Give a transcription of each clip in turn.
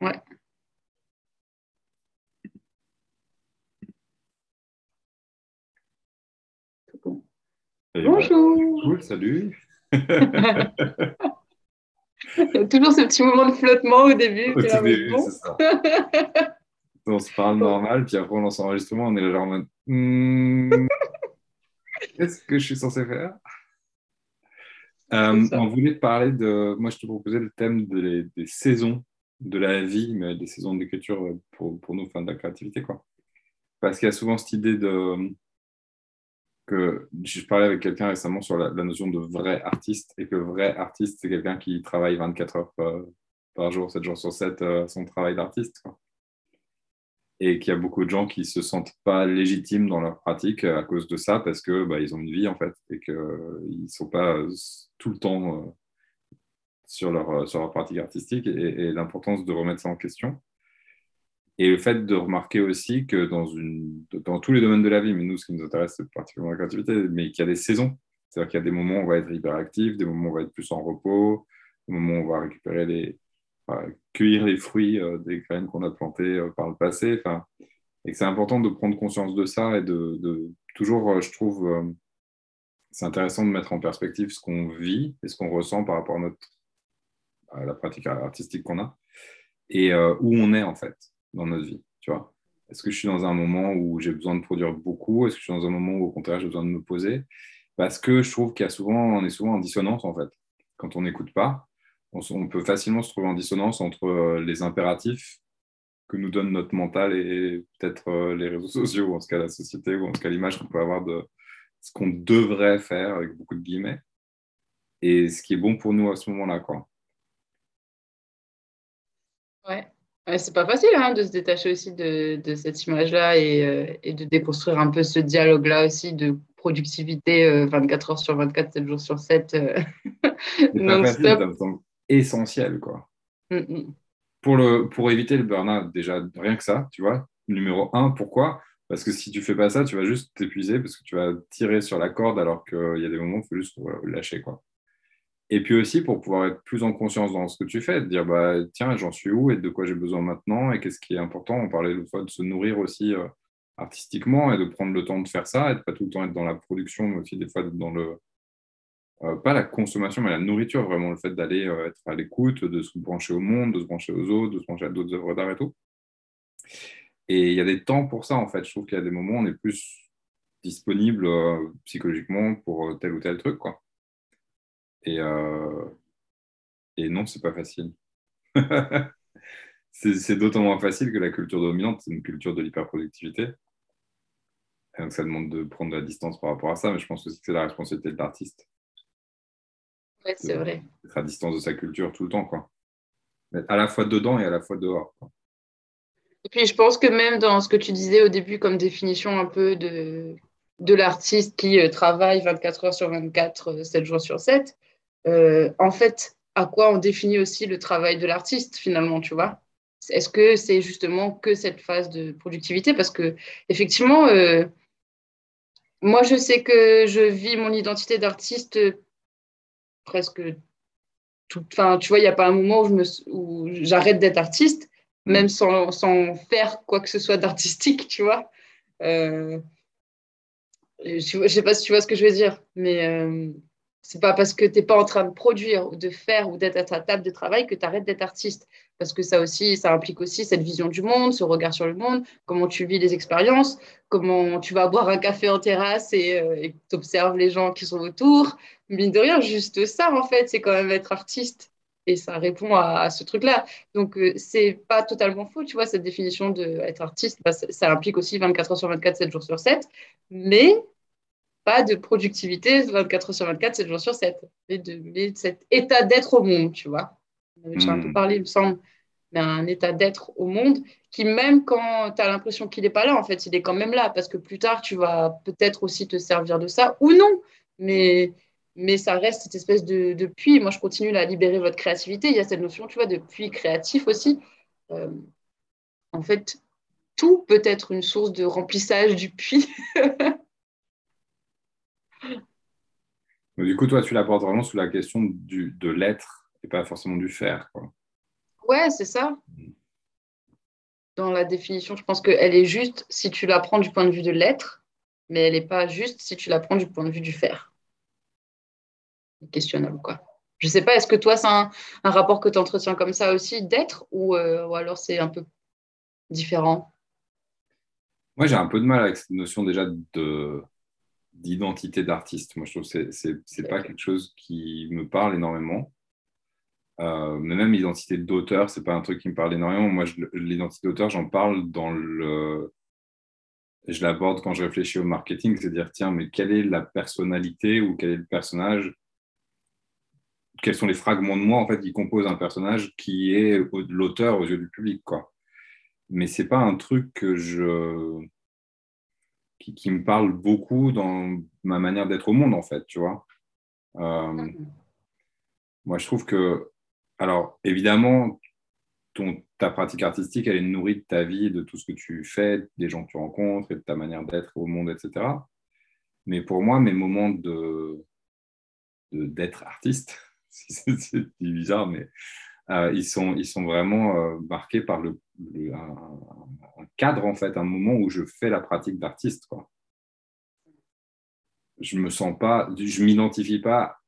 Ouais. Bonjour. Cool, salut. Il y a toujours ce petit moment de flottement au début. Au tout début, c'est ça. on se parle normal, puis après on lance l'enregistrement, on est là genre en mode hmm, Qu'est-ce que je suis censé faire? Euh, On voulait parler de. Moi, je te proposais le thème des saisons de la vie, mais des saisons d'écriture pour, pour nous, fans de la créativité. Quoi. Parce qu'il y a souvent cette idée de que je parlais avec quelqu'un récemment sur la, notion de vrai artiste et que vrai artiste, c'est quelqu'un qui travaille 24 heures par, jour, 7 jours sur 7, euh, son travail d'artiste. Et qu'il y a beaucoup de gens qui se sentent pas légitimes dans leur pratique à cause de ça parce que bah, ont une vie en fait et qu'ils ne sont pas tout le temps euh, sur, leur, sur leur pratique artistique et l'importance de remettre ça en question. Et le fait de remarquer aussi que dans, une, dans tous les domaines de la vie, mais nous, ce qui nous intéresse, c'est particulièrement la créativité, mais qu'il y a des saisons. C'est-à-dire qu'il y a des moments où on va être hyperactif, des moments où on va être plus en repos, des moments où on va récupérer les, cueillir les fruits euh, des graines qu'on a plantées euh, par le passé. Enfin, et que c'est important de prendre conscience de ça et de, toujours, euh, je trouve, c'est intéressant de mettre en perspective ce qu'on vit et ce qu'on ressent par rapport à, notre, la pratique artistique qu'on a et où on est en fait dans notre vie, tu vois. Est-ce que je suis dans un moment où j'ai besoin de produire beaucoup? Est-ce que je suis dans un moment où, au contraire, j'ai besoin de me poser? Parce que je trouve qu'il y a souvent, on est souvent en dissonance, en fait. Quand on n'écoute pas, on, peut facilement se trouver en dissonance entre euh, les impératifs que nous donne notre mental et peut-être euh, les réseaux sociaux, ou en tout cas la société, ou en tout cas l'image qu'on peut avoir de ce qu'on devrait faire, avec beaucoup de guillemets, et ce qui est bon pour nous à ce moment-là, quoi. Ouais c'est pas facile hein, de se détacher aussi de, de cette image-là et, euh, et, de déconstruire un peu ce dialogue-là aussi de productivité 24 euh, heures sur 24, 7 jours sur 7. Euh, non-stop. Ça me semble essentiel. Quoi. Mm, mm. Pour, le, pour éviter le burn-out, déjà, rien que ça, tu vois. Numéro un, pourquoi? Parce que si tu fais pas ça, tu vas juste t'épuiser parce que tu vas tirer sur la corde alors qu'il y a des moments où il faut juste lâcher. Quoi. Et puis aussi pour pouvoir être plus en conscience dans ce que tu fais, de dire bah, tiens, j'en suis où et de quoi j'ai besoin maintenant et qu'est-ce qui est important. On parlait l'autre fois de se nourrir aussi euh, artistiquement et de prendre le temps de faire ça et de pas tout le temps être dans la production, mais aussi des fois dans le. Euh, pas la consommation, mais la nourriture, vraiment le fait d'aller euh, être à l'écoute, de se brancher au monde, de se brancher aux autres, de se brancher à d'autres œuvres d'art et tout. Et il y a des temps pour ça, en fait. Je trouve qu'il y a des moments où on est plus disponible psychologiquement pour tel ou tel truc, quoi. Et, euh, et non, c'est pas facile. c'est d'autant moins facile que la culture dominante, c'est une culture de l'hyperproductivité. Donc ça demande de prendre de la distance par rapport à ça, mais je pense aussi que c'est la responsabilité de l'artiste. Oui, c'est vrai. Être à distance de sa culture tout le temps, quoi. à la fois dedans et à la fois dehors. Et puis je pense que même dans ce que tu disais au début comme définition un peu de, de l'artiste qui euh, travaille 24 heures sur 24, 7 euh, jours sur 7, euh, en fait, à quoi on définit aussi le travail de l'artiste finalement, tu vois? Est-ce que c'est justement que cette phase de productivité? Parce que effectivement, euh, moi, je sais que je vis mon identité d'artiste presque tout. Enfin, tu vois, il n'y a pas un moment où j'arrête d'être artiste, même sans, faire quoi que ce soit d'artistique, tu vois? Euh, je ne sais pas si tu vois ce que je veux dire, mais c'est pas parce que tu n'es pas en train de produire ou de faire ou d'être à ta table de travail que tu arrêtes d'être artiste. Parce que ça aussi, ça implique aussi cette vision du monde, ce regard sur le monde, comment tu vis les expériences, comment tu vas boire un café en terrasse et euh, tu observes les gens qui sont autour. Mine de rien, juste ça, en fait, c'est quand même être artiste. Et ça répond à, ce truc-là. Donc, euh, c'est pas totalement faux, tu vois, cette définition d'être artiste. Bah, ça, ça implique aussi 24 heures sur 24, 7 jours sur 7. Mais pas de productivité 24 heures sur 24, 7 jours sur 7, mais de, cet état d'être au monde, tu vois. On avait déjà un peu parlé, il me semble, d'un état d'être au monde qui, même quand tu as l'impression qu'il n'est pas là, en fait, il est quand même là, parce que plus tard, tu vas peut-être aussi te servir de ça, ou non, mais, mais ça reste cette espèce de, de puits. Moi, je continue à libérer votre créativité. Il y a cette notion, tu vois, de puits créatif aussi. Euh, en fait, tout peut être une source de remplissage du puits. du coup, toi, tu l'apportes vraiment sous la question du, de l'être et pas forcément du faire. Quoi. Ouais, c'est ça. dans la définition. Je pense qu'elle est juste si tu la prends du point de vue de l'être, mais elle n'est pas juste si tu la prends du point de vue du faire. Questionnable, quoi. Je ne sais pas, est-ce que toi, c'est un, rapport que tu entretiens comme ça aussi, d'être, ou, euh, ou alors c'est un peu différent? Moi, j'ai un peu de mal avec cette notion déjà de d'identité d'artiste. Moi, je trouve que c'est n'est pas quelque chose qui me parle énormément. Euh, mais même l'identité d'auteur, c'est pas un truc qui me parle énormément. Moi, l'identité d'auteur, j'en parle dans le. Je l'aborde quand je réfléchis au marketing, c'est dire tiens, mais quelle est la personnalité ou quel est le personnage? Quels sont les fragments de moi en fait qui composent un personnage qui est l'auteur aux yeux du public, quoi. Mais c'est pas un truc que je qui, qui, me parle beaucoup dans ma manière d'être au monde, en fait, tu vois. Euh, moi, je trouve que alors, évidemment, ton, ta pratique artistique, elle est nourrie de ta vie, de tout ce que tu fais, des gens que tu rencontres et de ta manière d'être au monde, etc. Mais pour moi, mes moments de, d'être artiste, c'est bizarre, mais euh, ils, sont, ils sont vraiment euh, marqués par le, un, cadre, en fait, un moment où je fais la pratique d'artiste. Quoi. Je me sens pas, je m'identifie pas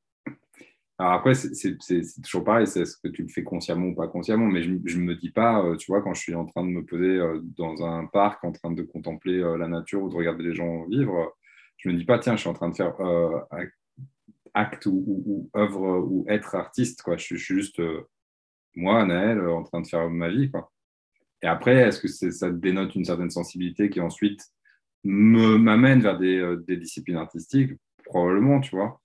alors après, c'est toujours pareil, c'est ce que tu le fais consciemment ou pas consciemment, mais je ne me dis pas, euh, tu vois, quand je suis en train de me poser euh, dans un parc, en train de contempler euh, la nature ou de regarder les gens vivre, je ne me dis pas, tiens, je suis en train de faire acte ou, œuvre ou être artiste, quoi. Je, suis juste, moi, Naël, en train de faire ma vie, quoi. Et après, est-ce que ça dénote une certaine sensibilité qui ensuite m'amène vers des, des disciplines artistiques? Probablement, tu vois.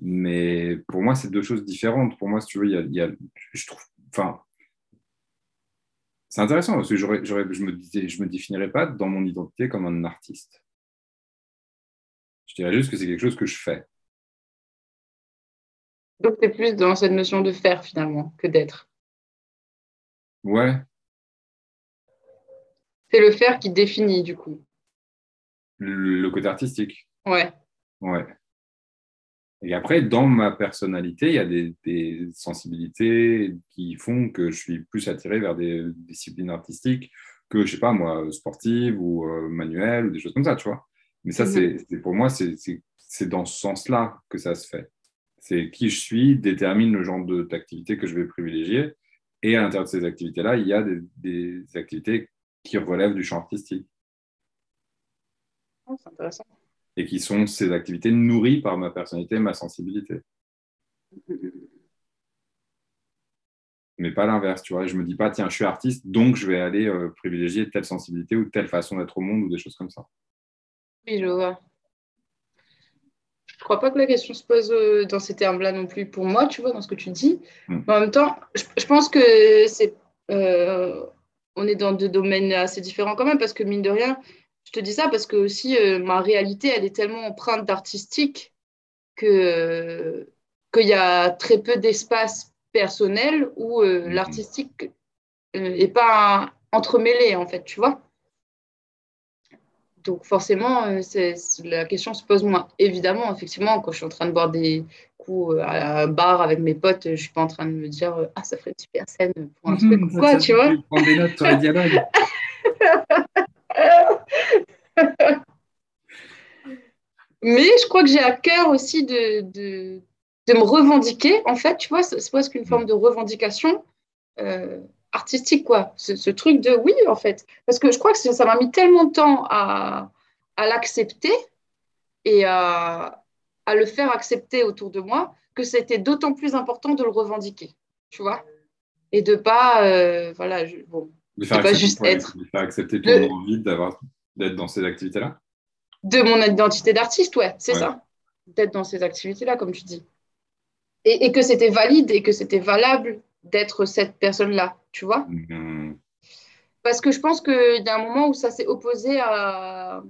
Mais pour moi, c'est deux choses différentes. Pour moi, si tu veux, il y a, je trouve, enfin, c'est intéressant parce que je me disais, je me définirais pas dans mon identité comme un artiste. Je dirais juste que c'est quelque chose que je fais. Donc, c'est plus dans cette notion de faire finalement que d'être. Ouais. C'est le faire qui définit du coup. Le, le côté artistique. Ouais. Ouais. Et après, dans ma personnalité, il y a des, sensibilités qui font que je suis plus attiré vers des disciplines artistiques que, je sais pas moi, sportives ou euh, manuelles ou des choses comme ça, tu vois. Mais ça, mhm. c'est pour moi, c'est dans ce sens-là que ça se fait. C'est qui je suis détermine le genre d'activité que je vais privilégier. Et à l'intérieur de ces activités-là, il y a des, des activités qui relèvent du champ artistique. Oh, c'est intéressant et qui sont ces activités nourries par ma personnalité ma sensibilité. Mais pas l'inverse, tu vois. Je me dis pas, tiens, je suis artiste, donc je vais aller euh, privilégier telle sensibilité ou telle façon d'être au monde ou des choses comme ça. Oui, je vois. Je crois pas que la question se pose euh, dans ces termes-là non plus pour moi, tu vois, dans ce que tu dis. Hmm. en même temps, je, pense que c'est, euh, on est dans deux domaines assez différents quand même, parce que mine de rien, je te dis ça parce que aussi euh, ma réalité, elle est tellement empreinte d'artistique que qu'il y a très peu d'espace personnel où euh, mhm. l'artistique n'est euh, pas entremêlé en fait, tu vois. Donc forcément, c'est, la question se pose moins. Évidemment, effectivement, quand je suis en train de boire des coups à un bar avec mes potes, je ne suis pas en train de me dire ah ça ferait une super scène pour un truc ou quoi, tu vois. Prendre des notes sur les dialogues. Mais je crois que j'ai à cœur aussi de, de, de, me revendiquer. En fait, tu vois, c'est presque une forme de revendication euh, artistique, quoi. Ce, truc de oui, en fait. Parce que je crois que ça m'a mis tellement de temps à, à l'accepter et à, à, le faire accepter autour de moi que c'était d'autant plus important de le revendiquer, tu vois. Et de pas, euh, voilà, bon, de faire, pas juste être. De faire accepter ton envie d'avoir d'être dans ces activités-là De mon identité d'artiste, ouais, c'est ça. D'être dans ces activités-là, comme tu dis. Et, que c'était valide et que c'était valable d'être cette personne-là, tu vois mm-hmm. Parce que je pense qu'il y a un moment où ça s'est opposé à.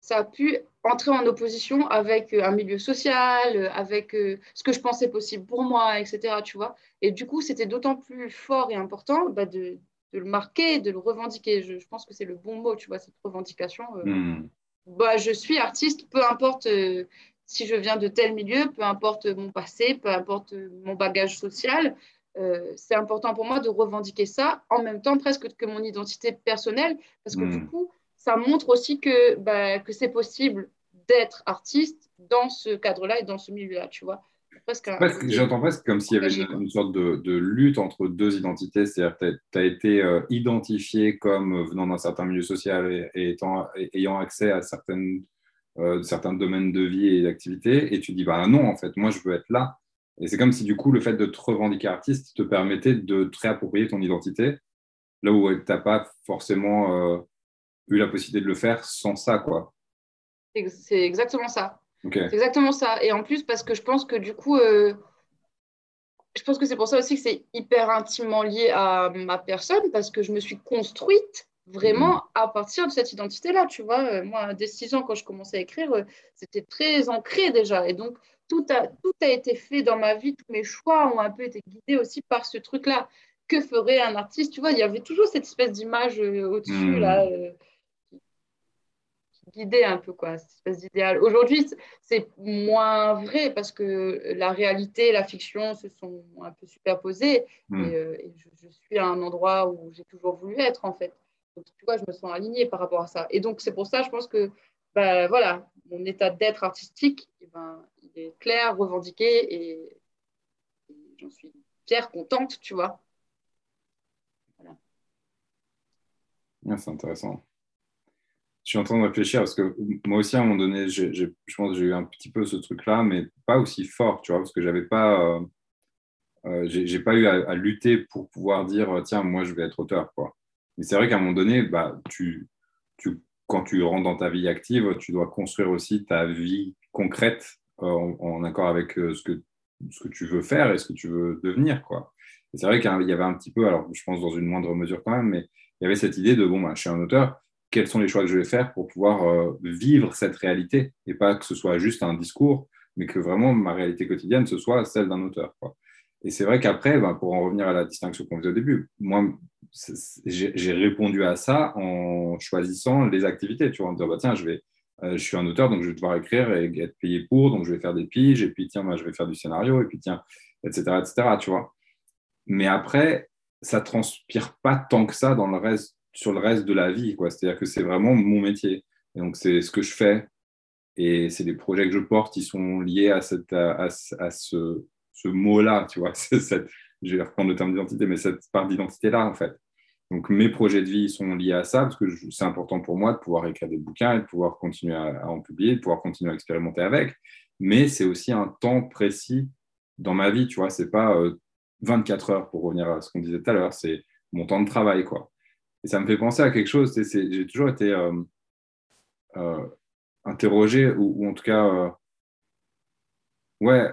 Ça a pu entrer en opposition avec un milieu social, avec euh, ce que je pensais possible pour moi, etc. Tu vois et du coup, c'était d'autant plus fort et important bah, de, de le marquer, de le revendiquer. Je, pense que c'est le bon mot, tu vois, cette revendication. Euh, hmm. bah, je suis artiste, peu importe euh, si je viens de tel milieu, peu importe mon passé, peu importe mon bagage social. Euh, c'est important pour moi de revendiquer ça en même temps presque que mon identité personnelle, parce que du hmm. coup, ça montre aussi que, bah, que c'est possible d'être artiste dans ce cadre-là et dans ce milieu-là, tu vois. J'entends presque comme s'il y avait une, sorte de, de, lutte entre deux identités, c'est-à-dire que tu as, été euh, identifié comme venant d'un certain milieu social et, étant, ayant accès à certaines, euh, certains domaines de vie et d'activité, et tu dis, bah non, en fait, moi je veux être là. Et c'est comme si du coup, le fait de te revendiquer artiste te permettait de te réapproprier ton identité, là où tu n'as pas forcément euh, eu la possibilité de le faire sans ça, quoi. C'est exactement ça. C'est exactement ça. Et en plus, parce que je pense que du coup, euh, je pense que c'est pour ça aussi que c'est hyper intimement lié à ma personne, parce que je me suis construite vraiment mm. à partir de cette identité-là. Tu vois, euh, moi, dès 6 ans, quand je commençais à écrire, c'était très ancré déjà. Et donc, tout a, tout a été fait dans ma vie, tous mes choix ont un peu été guidés aussi par ce truc-là. Que ferait un artiste Tu vois, il y avait toujours cette espèce d'image euh, au-dessus, là, hmm. euh, qui guidait un peu, quoi, cette espèce d'idéal. Aujourd'hui, c'est moins vrai parce que la réalité et la fiction se sont un peu superposées hmm. et, euh, je, suis à un endroit où j'ai toujours voulu être, en fait. Donc, tu vois, je me sens alignée par rapport à ça. Et donc, c'est pour ça, je pense que, ben, voilà, mon état d'être artistique, eh ben, est clair, revendiqué et, j'en suis fière, contente, tu vois. Voilà. c'est intéressant. Je suis en train de réfléchir parce que moi aussi, à un moment donné, je pense que j'ai eu un petit peu ce truc-là, mais pas aussi fort, tu vois, parce que j'avais pas, euh, euh, pas eu à, lutter pour pouvoir dire, tiens, moi, je vais être auteur, quoi. Mais c'est vrai qu'à un moment donné, bah, tu, tu, quand tu rentres dans ta vie active, tu dois construire aussi ta vie concrète en, accord avec euh, ce que, ce que tu veux faire et ce que tu veux devenir. Quoi. c'est vrai qu'il y avait un petit peu, alors je pense dans une moindre mesure quand même, mais il y avait cette idée de, bon, bah, je suis un auteur, quels sont les choix que je vais faire pour pouvoir euh, vivre cette réalité et pas que ce soit juste un discours, mais que vraiment ma réalité quotidienne, ce soit celle d'un auteur. Quoi. Et c'est vrai qu'après, bah, pour en revenir à la distinction qu'on faisait au début, moi, j'ai répondu à ça en choisissant les activités, tu vois, en disant, bah, tiens, je vais euh, je suis un auteur, donc je vais devoir écrire et être payé pour, donc je vais faire des piges, et puis tiens, moi, je vais faire du scénario, et puis tiens, etc., etc., tu vois. Mais après, ça transpire pas tant que ça dans le reste, sur le reste de la vie. C'est-à-dire que c'est vraiment mon métier. Et donc, c'est ce que je fais, et c'est des projets que je porte, ils sont liés à, ce, mot-là, tu vois. Je vais reprendre le terme d'identité, mais cette part d'identité-là, en fait. Donc mes projets de vie sont liés à ça parce que c'est important pour moi de pouvoir écrire des bouquins et de pouvoir continuer à, en publier, de pouvoir continuer à expérimenter avec. Mais c'est aussi un temps précis dans ma vie, tu vois. C'est pas 24 euh, heures pour revenir à ce qu'on disait tout à l'heure, c'est mon temps de travail, quoi. Et ça me fait penser à quelque chose. J'ai toujours été euh, euh, interrogé ou, en tout cas, ouais,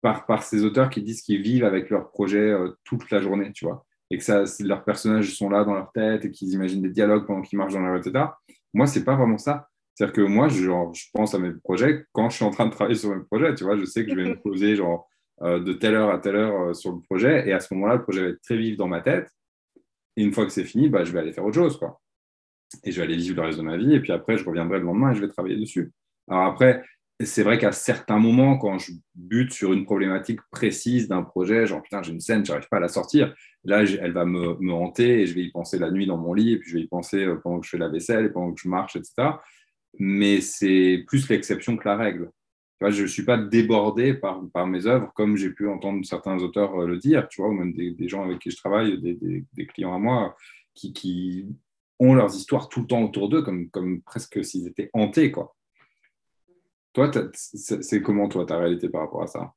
par, par ces auteurs qui disent qu'ils vivent avec leurs projets toute la journée, tu vois et que ça, leurs personnages sont là dans leur tête et qu'ils imaginent des dialogues pendant qu'ils marchent dans la rue, etc. Moi, c'est pas vraiment ça. C'est-à-dire que moi, genre, je pense à mes projets quand je suis en train de travailler sur mes projets. Tu vois, je sais que je vais me poser genre, euh, de telle heure à telle heure euh, sur le projet. Et à ce moment-là, le projet va être très vif dans ma tête. Et une fois que c'est fini, bah, je vais aller faire autre chose. Quoi. Et je vais aller vivre le reste de ma vie. Et puis après, je reviendrai le lendemain et je vais travailler dessus. Alors après, c'est vrai qu'à certains moments, quand je bute sur une problématique précise d'un projet, genre putain, j'ai une scène, j'arrive pas à la sortir, là, elle va me, hanter et je vais y penser la nuit dans mon lit, et puis je vais y penser euh, pendant que je fais la vaisselle et pendant que je marche, etc. Mais c'est plus l'exception que la règle. Je ne suis pas débordé par, mes œuvres, comme j'ai pu entendre certains auteurs euh, le dire, tu vois, ou même des, gens avec qui je travaille, des, clients à moi, qui, ont leurs histoires tout le temps autour d'eux, comme, comme presque s'ils étaient hantés, quoi. Toi, c'est comment, toi, ta réalité par rapport à ça?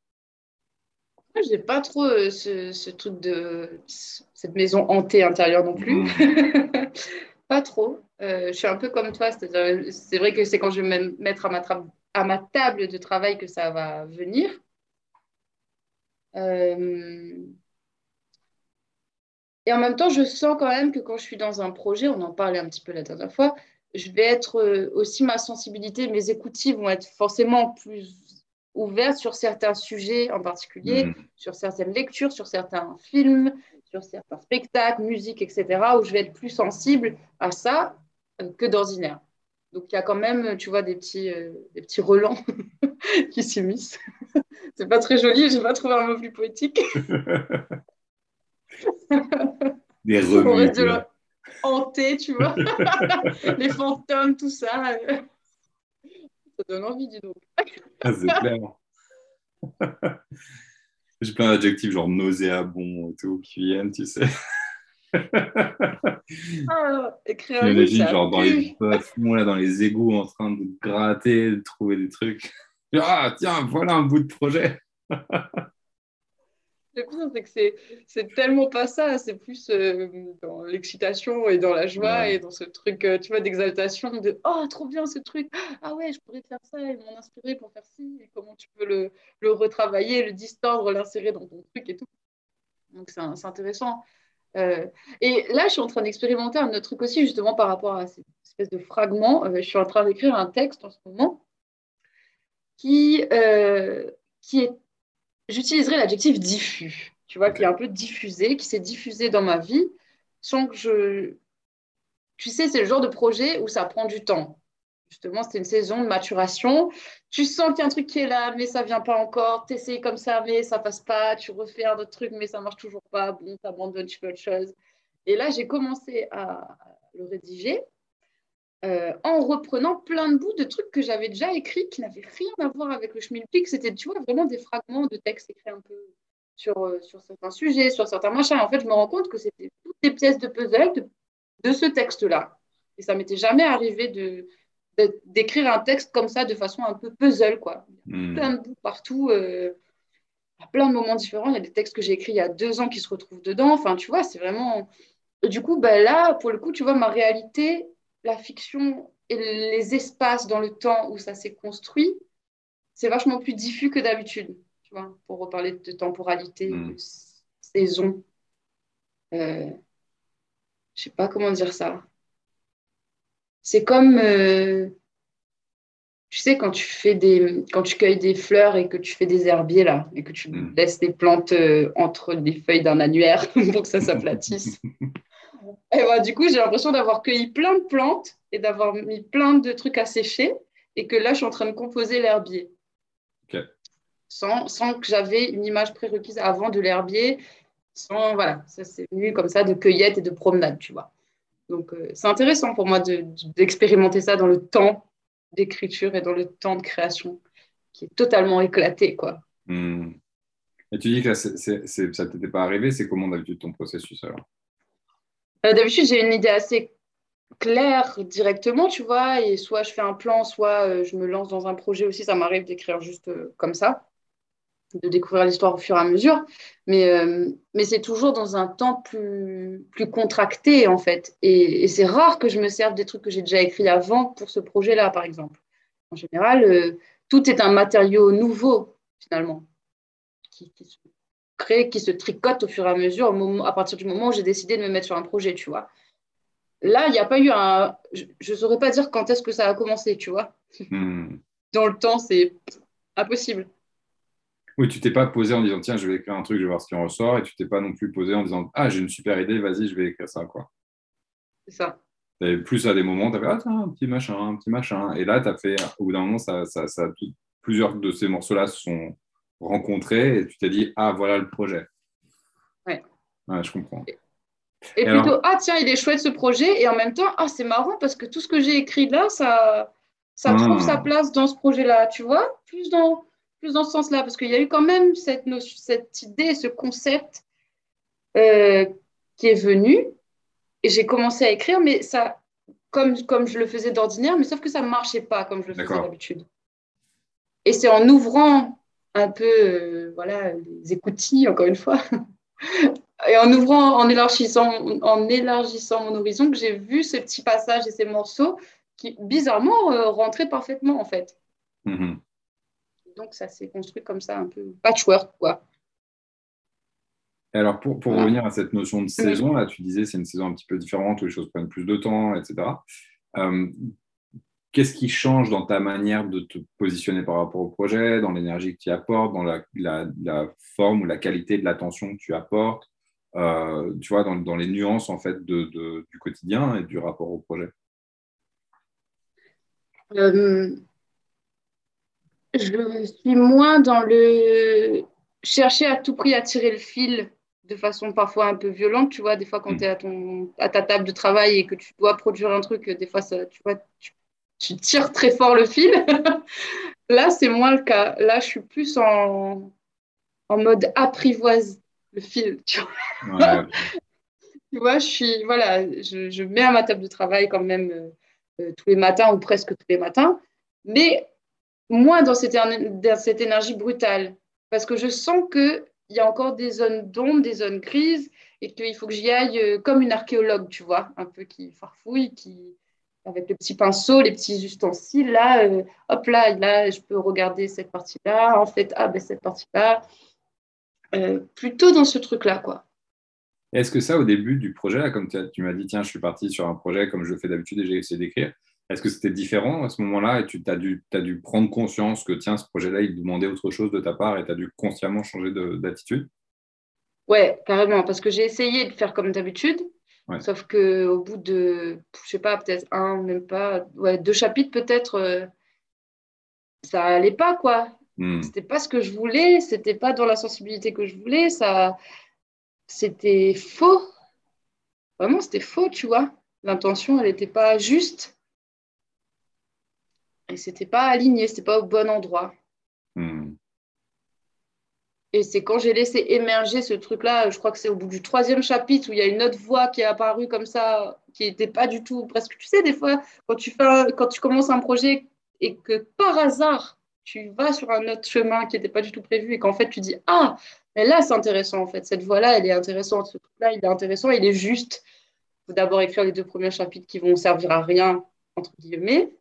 Moi, j'ai pas trop euh, ce, truc de cette maison hantée intérieure non plus. Mmh. pas trop. Euh, je suis un peu comme toi. C'est vrai que c'est quand je vais me mettre à ma, à ma, table de travail que ça va venir. Euh, et en même temps, je sens quand même que quand je suis dans un projet, on en parlait un petit peu la dernière fois, je vais être euh, aussi ma sensibilité, mes écoutives vont être forcément plus ouvertes sur certains sujets en particulier, mm. sur certaines lectures, sur certains films, sur certains spectacles, musique, etc., où je vais être plus sensible à ça euh, que d'ordinaire. Donc il y a quand même, tu vois, des petits, euh, des petits relents qui s'immiscent. C'est pas très joli, j'ai pas trouvé un mot plus poétique. Des remues. Hanter, tu vois. les fantômes, tout ça. Ça donne envie, dis donc. Ah, c'est clair. J'ai plein d'adjectifs genre nauséabond et tout qui viennent, tu sais. ah, livre, genre dans les là, dans les égouts en train de gratter, de trouver des trucs. Ah, tiens, voilà un bout de projet. Le pire, c'est que c'est tellement pas ça, c'est plus euh, dans l'excitation et dans la joie et dans ce truc, euh, tu vois, d'exaltation de Oh, trop bien ce truc, ah ouais, je pourrais faire ça, ils m'ont inspiré pour faire ci, et comment tu peux le, le retravailler, le distordre, l'insérer dans ton truc et tout. Donc, c'est intéressant. Euh, et là, je suis en train d'expérimenter un autre truc aussi, justement, par rapport à cette espèce de fragment. je suis en train d'écrire un texte en ce moment qui, qui est j'utiliserai l'adjectif diffus, tu vois, qui est un peu diffusé, qui s'est diffusé dans ma vie sans que je. Tu sais, c'est le genre de projet où ça prend du temps. Justement, c'était une saison de maturation. Tu sens qu'il y a un truc qui est là, mais ça vient pas encore. Tu essaies comme ça, mais ça passe pas. Tu refais un autre truc, mais ça marche toujours pas. Bon, tu abandonnes, tu fais autre chose. Et là, j'ai commencé à le rédiger. Euh, en reprenant plein de bouts de trucs que j'avais déjà écrits qui n'avaient rien à voir avec le schmilblick. C'était, tu vois, vraiment des fragments de textes écrits un peu sur, euh, sur certains sujets, sur certains machins. En fait, je me rends compte que c'était toutes des pièces de puzzle de, ce texte-là. Et ça m'était jamais arrivé de, d'écrire un texte comme ça de façon un peu puzzle, quoi. Hmm. Plein de bouts partout. Euh, à plein de moments différents. Il y a des textes que j'ai écrits il y a deux ans qui se retrouvent dedans. Enfin, tu vois, c'est vraiment. Du coup, ben là, pour le coup, tu vois, ma réalité, la fiction et les espaces dans le temps où ça s'est construit, c'est vachement plus diffus que d'habitude, tu vois, pour reparler de temporalité, hmm. de saison. Euh, je sais pas comment dire ça. C'est comme, euh, tu sais, quand tu fais des, quand tu cueilles des fleurs et que tu fais des herbiers là, et que tu hmm. laisses des plantes euh, entre les feuilles d'un annuaire pour que ça s'aplatisse. Et bah, du coup, j'ai l'impression d'avoir cueilli plein de plantes et d'avoir mis plein de trucs à sécher et que là, je suis en train de composer l'herbier. Sans, sans, que j'avais une image prérequise avant de l'herbier. Sans, voilà, ça c'est venu comme ça de cueillette et de promenade, tu vois. Donc, euh, c'est intéressant pour moi d'expérimenter ça dans le temps d'écriture et dans le temps de création qui est totalement éclaté, quoi. Hmm. Et tu dis que là, ça ne t'était pas arrivé, c'est comment d'habitude ton processus alors? D'habitude, j'ai une idée assez claire directement, tu vois, et soit je fais un plan, soit euh, je me lance dans un projet aussi. Ça m'arrive d'écrire juste euh, comme ça, de découvrir l'histoire au fur et à mesure. Mais, mais c'est toujours dans un temps plus, plus contracté, en fait. Et, c'est rare que je me serve des trucs que j'ai déjà écrits avant pour ce projet-là, par exemple. En général, tout est un matériau nouveau, finalement, qui se crée, qui se tricote au fur et à mesure, à partir du moment où j'ai décidé de me mettre sur un projet, tu vois. Là, il n'y a pas eu un. Je ne saurais pas dire quand est-ce que ça a commencé, tu vois. Hmm. Dans le temps, c'est impossible. Oui, tu t'es pas posé en disant tiens, je vais écrire un truc, je vais voir ce qui en ressort, et tu t'es pas non plus posé en disant ah, j'ai une super idée, vas-y, je vais écrire ça, quoi. C'est ça. Et plus à des moments, tu as fait ah, tiens, un petit machin, un petit machin. Et là, tu as fait, au bout d'un moment, ça, ça, ça, plusieurs de ces morceaux-là sont rencontré et tu t'es dit, ah, voilà le projet. Ouais. ouais je comprends. Et, plutôt, ah, tiens, il est chouette ce projet. Et en même temps, ah, c'est marrant parce que tout ce que j'ai écrit là, ça, ça ah. trouve sa place dans ce projet-là, tu vois, plus dans, plus dans ce sens-là. Parce qu'il y a eu quand même cette, notion, cette idée, ce concept euh, qui est venu. Et j'ai commencé à écrire, mais ça, comme, comme je le faisais d'ordinaire, mais sauf que ça ne marchait pas comme je le faisais d'habitude. Et c'est en ouvrant un peu euh, voilà, les écoutilles, encore une fois. et en ouvrant, en élargissant, en élargissant mon horizon, que j'ai vu ces petits passages et ces morceaux qui, bizarrement, euh, rentraient parfaitement, en fait. Mm-hmm. Donc, ça s'est construit comme ça, un peu patchwork, quoi. Et alors, pour, pour revenir à cette notion de saison, là, tu disais c'est une saison un petit peu différente où les choses prennent plus de temps, etc. Euh, Qu'est-ce qui change dans ta manière de te positionner par rapport au projet, dans l'énergie que tu apportes, dans la, forme ou la qualité de l'attention que tu apportes, euh, tu vois, dans, les nuances en fait de, du quotidien et du rapport au projet? Euh, Je suis moins dans le chercher à tout prix à tirer le fil de façon parfois un peu violente, tu vois, des fois quand Mm. tu es à, ton, à ta table de travail et que tu dois produire un truc, des fois, ça, tu vois, tu, tu tires très fort le fil. Là, c'est moins le cas. Là, je suis plus en, en mode apprivoise le fil, tu vois. Ouais, Tu vois, je suis, voilà, je, je mets à ma table de travail quand même euh, euh, tous les matins ou presque tous les matins, mais moins dans cette, éner- dans cette énergie brutale. Parce que je sens qu'il y a encore des zones d'ombre, des zones grises, et qu'il faut que j'y aille euh, comme une archéologue, tu vois, un peu qui farfouille, qui, avec le petit pinceau, les petits ustensiles, là, euh, hop là, là, je peux regarder cette partie-là, en fait, ah ben cette partie-là. Euh, plutôt dans ce truc-là, quoi. Est-ce que ça, au début du projet, là, comme tu as- m'as dit, tiens, je suis parti sur un projet comme je le fais d'habitude et j'ai essayé d'écrire, est-ce que c'était différent à ce moment-là et tu as dû, t'as dû prendre conscience que, tiens, ce projet-là, il demandait autre chose de ta part et tu as dû consciemment changer de- d'attitude? Ouais, carrément, parce que j'ai essayé de faire comme d'habitude, Ouais. sauf que au bout de, je sais pas, peut-être un, même pas, ouais, deux chapitres peut-être, euh, ça allait pas, quoi. Hmm. C'était pas ce que je voulais, c'était pas dans la sensibilité que je voulais, ça, c'était faux. Vraiment, c'était faux, tu vois. L'intention, elle n'était pas juste. Et c'était pas aligné, c'était pas au bon endroit. Et c'est quand j'ai laissé émerger ce truc-là, je crois que c'est au bout du troisième chapitre où il y a une autre voix qui est apparue comme ça, qui n'était pas du tout presque. Tu sais, des fois, quand tu, fais quand tu commences un projet et que par hasard, tu vas sur un autre chemin qui n'était pas du tout prévu et qu'en fait, tu dis Ah, mais là, c'est intéressant en fait. Cette voix-là, elle est intéressante. Ce truc-là, il est intéressant, il est juste. Il faut d'abord écrire les deux premiers chapitres qui vont servir à rien, entre guillemets,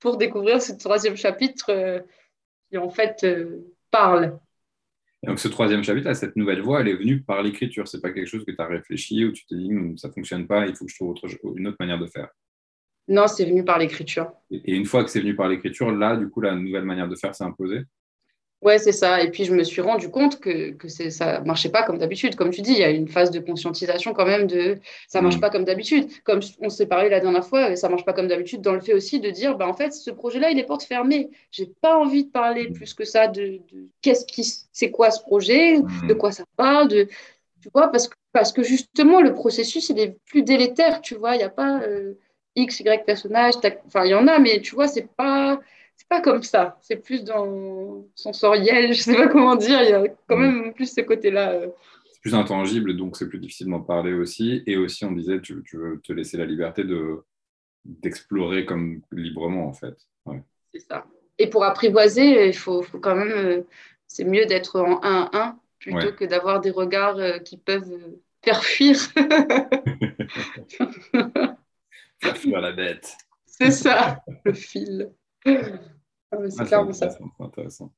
pour découvrir ce troisième chapitre euh, qui en fait euh, parle. Et Donc, ce troisième chapitre, là, cette nouvelle voie, elle est venue par l'écriture. C'est pas quelque chose que tu as réfléchi ou tu t'es dit, Hum, ça fonctionne pas, il faut que je trouve autre- une autre manière de faire. Non, c'est venu par l'écriture. Et et une fois que c'est venu par l'écriture, là, du coup, la nouvelle manière de faire s'est imposée. Ouais, c'est ça. Et puis, je me suis rendu compte que, ça marchait pas comme d'habitude. Comme tu dis, il y a une phase de conscientisation quand même de ça marche Mm. pas comme d'habitude. Comme on s'est parlé la dernière fois, ça marche pas comme d'habitude dans le fait aussi de dire, bah, en fait, ce projet-là, il est porte fermée. J'ai pas envie de parler Mm. plus que ça de, de qu'est-ce qui, c'est quoi ce projet, de Hmm. quoi ça parle, de, tu vois, parce que, parce que justement, le processus, il est plus délétère, tu vois. Il n'y a pas euh, X, Y personnage, enfin, il y en a, mais tu vois, c'est pas, pas comme ça. C'est plus dans sensoriel, je sais pas comment dire. Il y a quand Mm. même plus ce côté-là. euh. C'est plus intangible, donc c'est plus difficile d'en parler aussi. Et aussi, on disait, tu, tu veux te laisser la liberté de d'explorer comme librement, en fait. Ouais. C'est ça. Et pour apprivoiser, il faut, faut quand même. euh, c'est mieux d'être en 1 à 1 plutôt Ouais. que d'avoir des regards euh, qui peuvent faire fuir. Faire fuir la bête. c'est ça, le fil. Ah, mais c'est Ah, clairement ça. intéressant, c'est intéressant.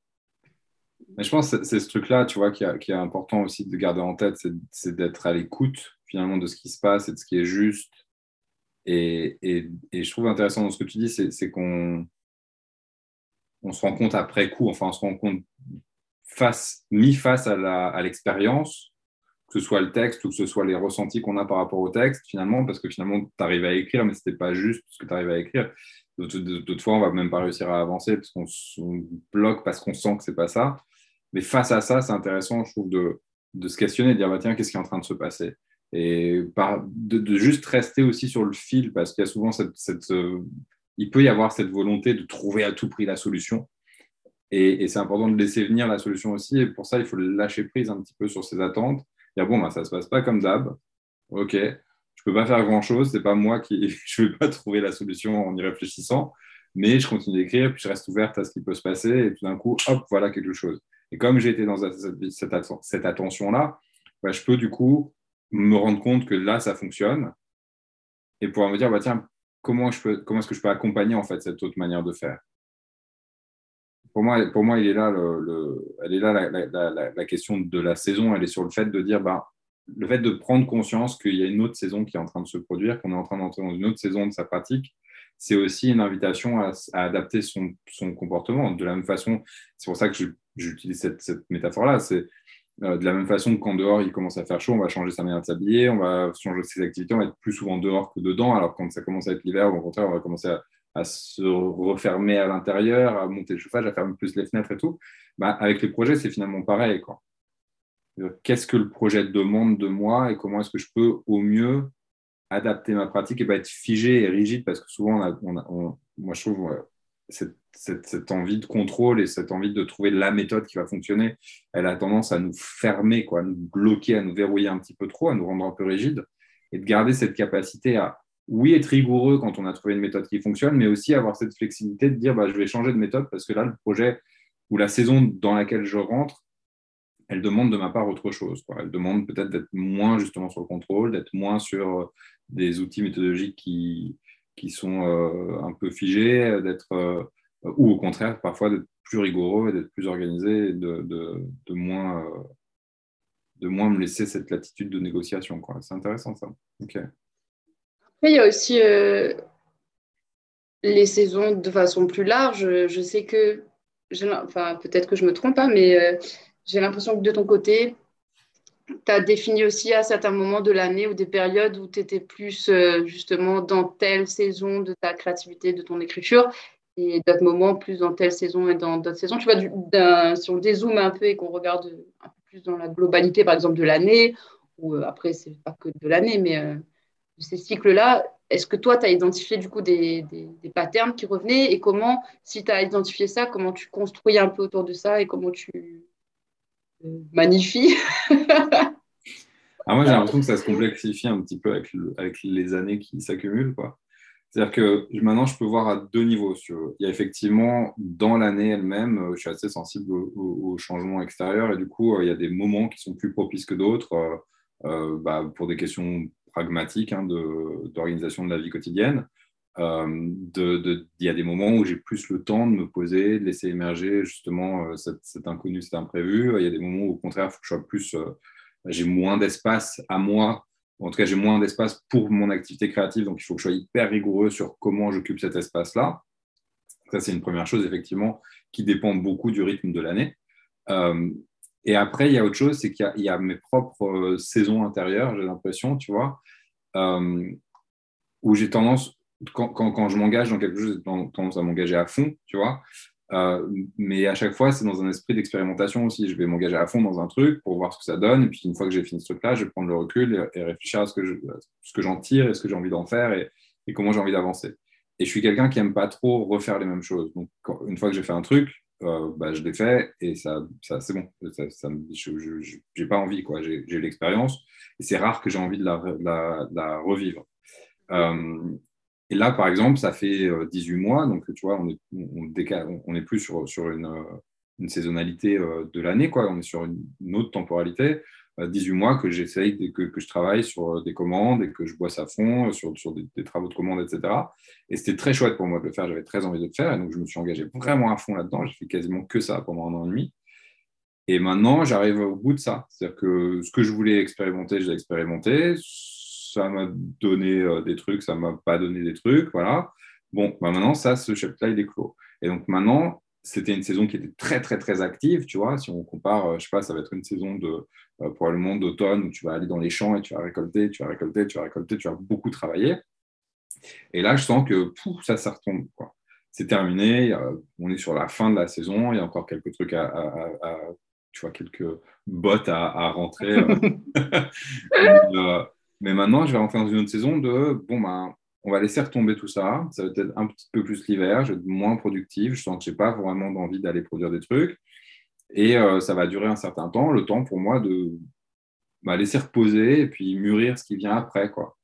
Mais je pense que c'est- ce truc-là, tu vois, qui, a- qui est important aussi de garder en tête, c'est d'être à l'écoute finalement de ce qui se passe et de ce qui est juste. Et, et, et je trouve intéressant dans ce que tu dis, c'est qu'on on se rend compte après coup, enfin on se rend compte face, mis face à l'expérience, que ce soit le texte ou que ce soit les ressentis qu'on a par rapport au texte, finalement, parce que finalement, tu arrives à écrire, mais ce n'était pas juste ce que tu arrives à écrire. D'autres fois, on va même pas réussir à avancer parce qu'on bloque, parce qu'on sent que c'est pas ça. Mais face à ça, c'est intéressant, je trouve, de, se questionner, de dire, bah, tiens, qu'est-ce qui est en train de se passer? Et de, juste rester aussi sur le fil, parce qu'il y a souvent cette, euh, il peut y avoir cette volonté de trouver à tout prix la solution. Et, c'est important de laisser venir la solution aussi. Et pour ça, il faut lâcher prise un petit peu sur ses attentes. Dire, bon, bah, ça se passe pas comme d'hab. OK, je peux pas faire grand-chose. C'est pas moi qui... Je ne vais pas trouver la solution en y réfléchissant. Mais je continue d'écrire, puis je reste ouverte à ce qui peut se passer. Et tout d'un coup, hop, voilà quelque chose. Et comme j'ai été dans cette, attention-là, bah, je peux du coup me rendre compte que là, ça fonctionne. Et pouvoir me dire, bah, tiens, comment, comment est-ce que je peux accompagner en fait cette autre manière de faire? Pour moi, pour moi, il est là, le, le, elle est là la, la, question de la saison. Elle est sur le fait de dire, bah, le fait de prendre conscience qu'il y a une autre saison qui est en train de se produire, qu'on est en train d'entrer dans une autre saison de sa pratique, c'est aussi une invitation à, adapter son, comportement. De la même façon, c'est pour ça que j'utilise cette, métaphore-là. C'est euh, de la même façon que quand dehors il commence à faire chaud, on va changer sa manière de s'habiller, on va changer ses activités, on va être plus souvent dehors que dedans. Alors quand ça commence à être l'hiver, au contraire, on va commencer à à se refermer à l'intérieur, à monter le chauffage, à fermer plus les fenêtres et tout, bah, avec les projets, c'est finalement pareil. Quoi. Qu'est-ce que le projet demande de moi et comment est-ce que je peux au mieux adapter ma pratique et pas être figé et rigide parce que souvent, moi je trouve cette, envie de contrôle et cette envie de trouver la méthode qui va fonctionner, elle a tendance à nous fermer, à nous bloquer, à nous verrouiller un petit peu trop, à nous rendre un peu rigide et de garder cette capacité à oui, être rigoureux quand on a trouvé une méthode qui fonctionne, mais aussi avoir cette flexibilité de dire bah, je vais changer de méthode parce que là, le projet ou la saison dans laquelle je rentre, elle demande de ma part autre chose. Elle demande peut-être d'être moins justement sur le contrôle, d'être moins sur euh, des outils méthodologiques qui, qui sont euh, un peu figés, d'être, euh, ou au contraire, parfois d'être plus rigoureux, d'être plus organisé, de, de, moins, de moins me laisser cette latitude de négociation. C'est intéressant ça. Ok il y a aussi les saisons de façon plus large. Je sais que, enfin, peut-être que je me trompe pas, mais euh, j'ai l'impression que de ton côté, tu as défini aussi à certains moments de l'année ou des périodes où tu étais plus euh, justement dans telle saison de ta créativité, de ton écriture, et d'autres moments plus dans telle saison et dans d'autres saisons. Tu vois, si on dézoome un peu et qu'on regarde un peu plus dans la globalité, par exemple, de l'année, ou après, c'est pas que de l'année, mais de ces cycles-là, est-ce que toi, tu as identifié du coup des, des, patterns qui revenaient? Et comment, si tu as identifié ça, comment tu construis un peu autour de ça et comment tu euh, magnifies ah, Moi, j'ai l'impression que ça se complexifie un petit peu avec, les années qui s'accumulent. C'est-à-dire que maintenant, je peux voir à deux niveaux. Il y a effectivement, dans l'année elle-même, euh, je suis assez sensible aux, changements extérieurs et du coup, euh, il y a des moments qui sont plus propices que d'autres. bah, pour des questions pragmatique hein, d'organisation de, la vie quotidienne. Euh, il y a des moments où j'ai plus le temps de me poser, de laisser émerger justement euh, cet, inconnu, cet imprévu. Il y a des moments où au contraire, faut que je sois plus, euh, j'ai moins d'espace à moi. En tout cas, j'ai moins d'espace pour mon activité créative, donc il faut que je sois hyper rigoureux sur comment j'occupe cet espace-là. Ça, c'est une première chose, effectivement, qui dépend beaucoup du rythme de l'année. Et après, il y a autre chose, c'est qu'il y, a mes propres saisons intérieures, j'ai l'impression, tu vois, où j'ai tendance, quand, je m'engage dans quelque chose, j'ai tendance à m'engager à fond, tu vois. Euh, mais à chaque fois, c'est dans un esprit d'expérimentation aussi. Je vais m'engager à fond dans un truc pour voir ce que ça donne. Et puis, une fois que j'ai fini ce truc-là, je vais prendre le recul et, réfléchir à ce que, j'en tire et ce que j'ai envie d'en faire et, et comment j'ai envie d'avancer. Et je suis quelqu'un qui n'aime pas trop refaire les mêmes choses. Donc, une fois que j'ai fait un truc, euh, bah, je l'ai fait et ça, c'est bon. Ça, je n'ai pas envie, quoi. J'ai, l'expérience et c'est rare que j'ai envie de la revivre. Euh, et là, par exemple, ça fait 18 euh, mois, donc tu vois, on est, plus sur, sur une, saisonnalité de l'année, quoi. On est sur une, autre temporalité. 18 mois que j'essaye, que, que je travaille sur des commandes et que je bosse à fond sur, sur des, travaux de commande, etc. Et c'était très chouette pour moi de le faire, j'avais très envie de le faire, et donc je me suis engagé vraiment à fond là-dedans, j'ai fait quasiment que ça pendant un an et demi. Et maintenant, j'arrive au bout de ça. C'est-à-dire que ce que je voulais expérimenter, je l'ai expérimenté. Ça m'a donné euh, des trucs, ça m'a pas donné des trucs, voilà. Bon, bah maintenant, ça, ce chapitre-là, il est clos. Et donc maintenant, c'était une saison qui était très, très, très active, tu vois. Si on compare, euh, je sais pas, ça va être une saison de, euh, probablement d'automne où tu vas aller dans les champs et tu vas récolter, tu vas récolter, tu vas récolter, tu vas beaucoup travailler. Et là, je sens que ça, ça retombe. C'est terminé, on est sur la fin de la saison, il y a encore quelques trucs à, tu vois, quelques bottes à, rentrer. Euh, mais, maintenant, je vais rentrer dans une autre saison de, bon, ben, on va laisser retomber tout ça. Ça va être un petit peu plus l'hiver. Je vais être moins productif. Je sens que je n'ai pas vraiment envie d'aller produire des trucs. Et euh, ça va durer un certain temps, le temps pour moi de bah, laisser reposer et puis mûrir ce qui vient après. Quoi.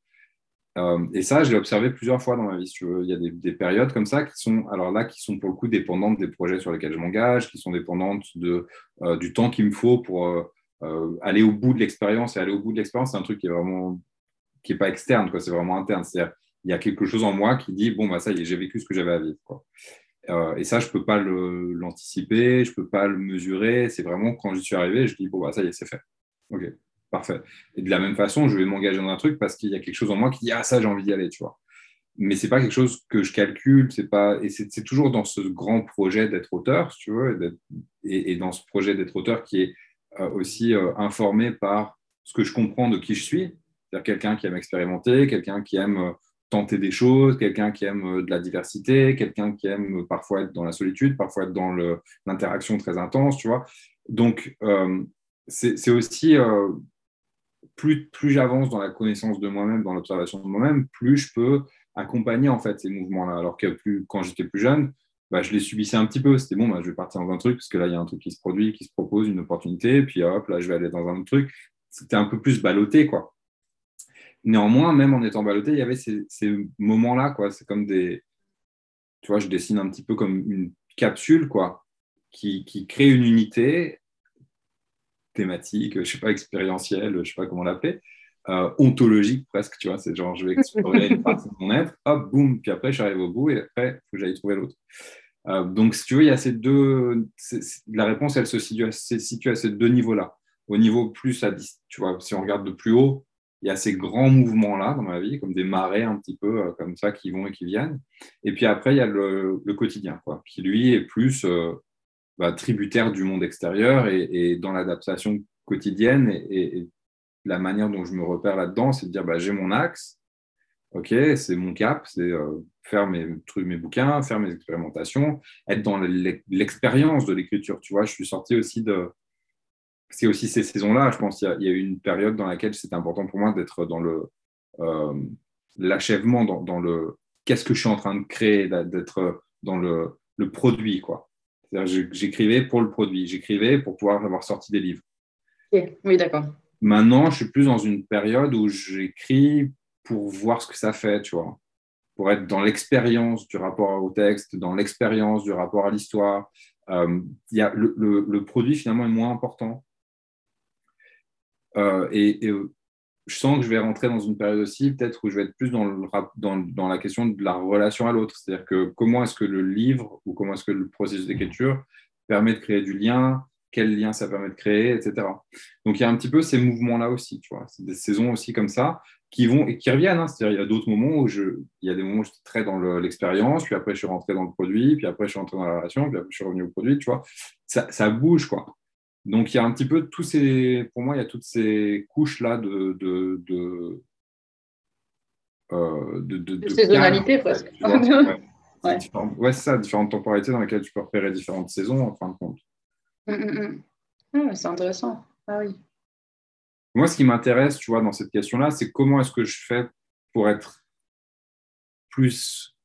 Euh, et ça, je l'ai observé plusieurs fois dans ma vie. Il y a des, périodes comme ça qui sont, alors là, qui sont pour le coup dépendantes des projets sur lesquels je m'engage, qui sont dépendantes de, euh, du temps qu'il me faut pour aller au bout de l'expérience. Et aller au bout de l'expérience, c'est un truc qui est vraiment qui n'est pas externe, c'est vraiment interne. C'est-à-dire il y a quelque chose en moi qui dit bon bah ça y est, j'ai vécu ce que j'avais à vivre. Quoi. Euh, et ça, je peux pas l'anticiper, je peux pas le mesurer. C'est vraiment quand je suis arrivé, je dis bon bah ça y est, c'est fait. Ok, parfait. Et de la même façon, je vais m'engager dans un truc parce qu'il y a quelque chose en moi qui dit ah ça j'ai envie d'y aller, tu vois. Mais c'est pas quelque chose que je calcule, c'est pas et c'est toujours dans ce grand projet d'être auteur, si tu veux, et, et, dans ce projet d'être auteur qui est euh, aussi euh, informé par ce que je comprends de qui je suis, c'est-à-dire quelqu'un qui aime expérimenter, quelqu'un qui aime tenter des choses, quelqu'un qui aime euh, de la diversité, quelqu'un qui aime parfois être dans la solitude, parfois être dans l'interaction très intense, tu vois. Donc, euh, c'est aussi, euh, plus, plus j'avance dans la connaissance de moi-même, dans l'observation de moi-même, plus je peux accompagner en fait ces mouvements-là. Alors que quand j'étais plus jeune, bah, je les subissais un petit peu. C'était bon, bah, je vais partir dans un truc parce que là, il y a un truc qui se produit, qui se propose, une opportunité, puis hop, là, je vais aller dans un autre truc. C'était un peu plus ballotté, quoi. Néanmoins, même en étant ballotté, il y avait ces, moments-là, quoi. C'est comme des. Tu vois, je dessine un petit peu comme une capsule, quoi, qui, crée une unité thématique, je sais pas, expérientielle, je sais pas comment l'appeler, euh, ontologique presque, tu vois, c'est genre je vais explorer une partie de mon être, hop, boum, puis après j'arrive au bout et après il faut que j'aille trouver l'autre. Euh, donc si tu veux, il y a ces deux, la réponse elle se situe à, situe à ces deux niveaux-là. Au niveau plus à, tu vois, si on regarde de plus haut, il y a ces grands mouvements-là dans ma vie, comme des marées un petit peu euh, comme ça qui vont et qui viennent. Et puis après, il y a le, quotidien, quoi, qui lui est plus bah, tributaire du monde extérieur et, dans l'adaptation quotidienne et, la manière dont je me repère là-dedans, c'est de dire bah, j'ai mon axe, ok, c'est mon cap, c'est euh, faire mes mes bouquins, faire mes expérimentations, être dans l'expérience de l'écriture. Tu vois, je suis sorti aussi de c'est aussi ces saisons-là. Je pense qu'il y, a eu une période dans laquelle c'était important pour moi d'être dans le euh, l'achèvement, dans, le qu'est-ce que je suis en train de créer, d'être dans le, le produit, quoi. J'écrivais pour le produit, j'écrivais pour pouvoir avoir sorti des livres. Oui, d'accord. Maintenant, je suis plus dans une période où j'écris pour voir ce que ça fait, tu vois, pour être dans l'expérience du rapport au texte, dans l'expérience du rapport à l'histoire. Euh, le, le, le, produit, finalement, est moins important. Euh, et, et, je sens que je vais rentrer dans une période aussi, peut-être où je vais être plus dans, la question de la relation à l'autre. C'est-à-dire que comment est-ce que le livre ou comment est-ce que le processus d'écriture permet de créer du lien, quel lien ça permet de créer, etc. Donc il y a un petit peu ces mouvements-là aussi, tu vois. C'est des saisons aussi comme ça qui vont et qui reviennent. Hein. C'est-à-dire il y a d'autres moments où je, il y a des moments où j'étais très dans l'expérience, puis après je suis rentré dans le produit, puis après je suis rentré dans la relation, puis après je suis revenu au produit, tu vois. Ça bouge, quoi. Donc il y a un petit peu tous ces, pour moi, il y a toutes ces couches là de de, de, euh, de, de, saisonnalité presque. ouais, c'est ça, différentes temporalités dans lesquelles tu peux repérer différentes saisons en fin de compte. Mm, mm, mm. Ah, c'est intéressant. Ah oui. Moi, ce qui m'intéresse, tu vois, dans cette question-là, c'est comment est-ce que je fais pour être plus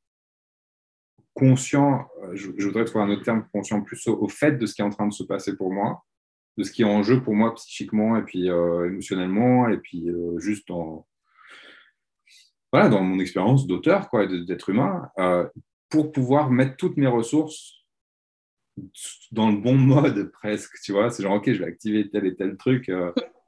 conscient, euh, je, voudrais trouver un autre terme, conscient plus au, fait de ce qui est en train de se passer pour moi, de ce qui est en jeu pour moi psychiquement et puis euh, émotionnellement et puis euh, juste dans voilà dans mon expérience d'auteur quoi d'être humain euh, pour pouvoir mettre toutes mes ressources dans le bon mode presque tu vois. C'est genre ok je vais activer tel et tel truc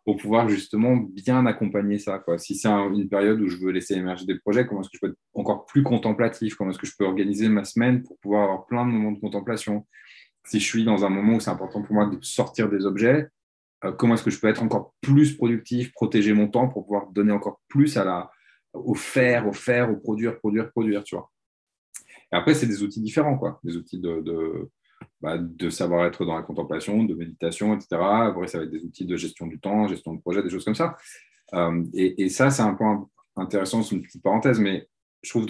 pour pouvoir justement bien accompagner ça quoi. Si c'est une période où je veux laisser émerger des projets comment est-ce que je peux être encore plus contemplatif? Comment est-ce que je peux organiser ma semaine pour pouvoir avoir plein de moments de contemplation? Si je suis dans un moment où c'est important pour moi de sortir des objets, euh, comment est-ce que je peux être encore plus productif, protéger mon temps pour pouvoir donner encore plus à la, au faire, au faire, au produire, produire, produire, tu vois. Et après, c'est des outils différents, quoi. Des outils de, de, bah, savoir être dans la contemplation, de méditation, etc. Après, ça va être des outils de gestion du temps, gestion de projet, des choses comme ça. Euh, et, ça, c'est un point intéressant, c'est une petite parenthèse, mais je trouve